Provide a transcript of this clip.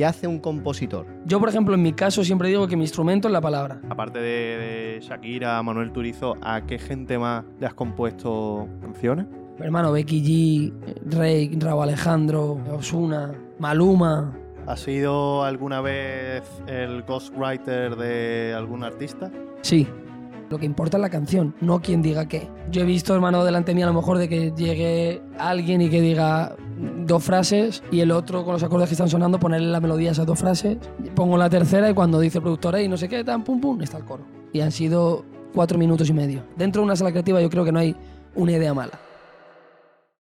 ¿Qué hace un compositor? Yo, por ejemplo, en mi caso siempre digo que mi instrumento es la palabra. Aparte de, de Shakira, Manuel Turizo, ¿a qué gente más le has compuesto canciones? Mi hermano Becky G, Rey, Raúl Alejandro, Osuna, Maluma. ¿Has sido alguna vez el ghostwriter de algún artista? Sí. Lo que importa es la canción, no quien diga qué. Yo he visto, hermano, delante mí a lo mejor de que llegue alguien y que diga dos frases y el otro con los acordes que están sonando ponerle la melodía a esas dos frases. Pongo la tercera y cuando dice el productor, y no sé qué, tan pum pum, está el coro. Y han sido cuatro minutos y medio. Dentro de una sala creativa yo creo que no hay una idea mala.